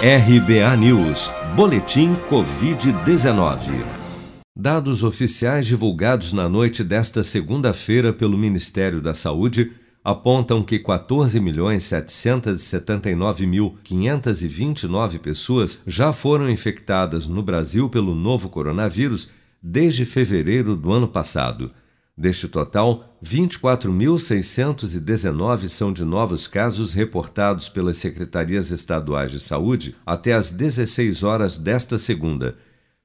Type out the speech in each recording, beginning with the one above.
RBA News, Boletim Covid-19. Dados oficiais divulgados na noite desta segunda-feira pelo Ministério da Saúde apontam que 14.779.529 pessoas já foram infectadas no Brasil pelo novo coronavírus desde fevereiro do ano passado. Deste total, 24.619 são de novos casos reportados pelas secretarias estaduais de saúde até às 16 horas desta segunda.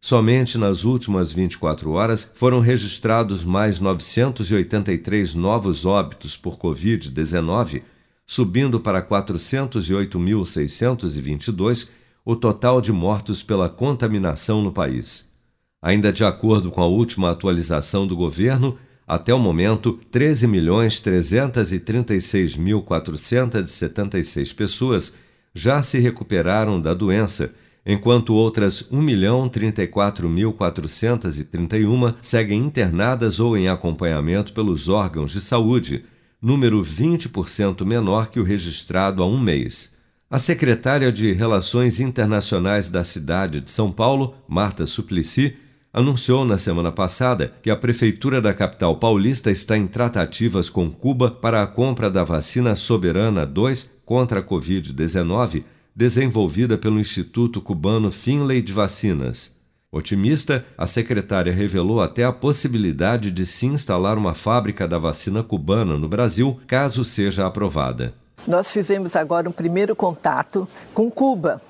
Somente nas últimas 24 horas foram registrados mais 983 novos óbitos por Covid-19, subindo para 408.622 o total de mortos pela contaminação no país. Ainda de acordo com a última atualização do governo, até o momento, 13.336.476 pessoas já se recuperaram da doença, enquanto outras 1.034.431 seguem internadas ou em acompanhamento pelos órgãos de saúde, número 20% menor que o registrado há um mês. A secretária de Relações Internacionais da cidade de São Paulo, Marta Suplicy, anunciou na semana passada que a Prefeitura da capital paulista está em tratativas com Cuba para a compra da vacina Soberana 2 contra a Covid-19, desenvolvida pelo Instituto Cubano Finlay de Vacinas. Otimista, a secretária revelou até a possibilidade de se instalar uma fábrica da vacina cubana no Brasil, caso seja aprovada. Nós fizemos agora um primeiro contato com Cuba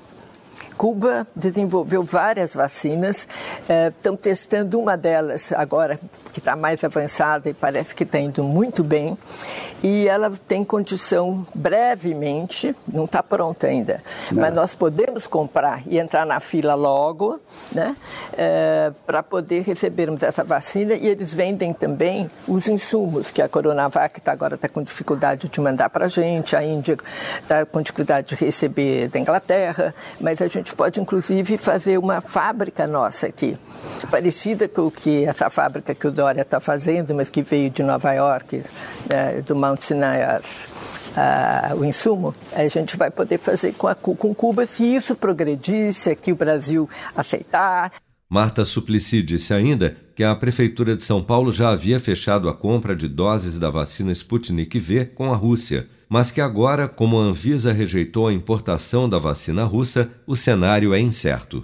Cuba desenvolveu várias vacinas, estão eh, testando uma delas agora, que está mais avançada e parece que está indo muito bem. E ela tem condição brevemente, não está pronta ainda, não. mas nós podemos comprar e entrar na fila logo, né, é, para poder recebermos essa vacina. E eles vendem também os insumos, que a Coronavac tá, agora está com dificuldade de mandar para a gente, a Índia está com dificuldade de receber da Inglaterra, mas a gente pode inclusive fazer uma fábrica nossa aqui, parecida com o que essa fábrica que o Dória está fazendo, mas que veio de Nova York, é, do Mount Sinai, as, a, o insumo, a gente vai poder fazer com, a, com Cuba se isso progredir, se aqui o Brasil aceitar. Marta Suplicy disse ainda que a Prefeitura de São Paulo já havia fechado a compra de doses da vacina Sputnik V com a Rússia, mas que agora, como a Anvisa rejeitou a importação da vacina russa, o cenário é incerto.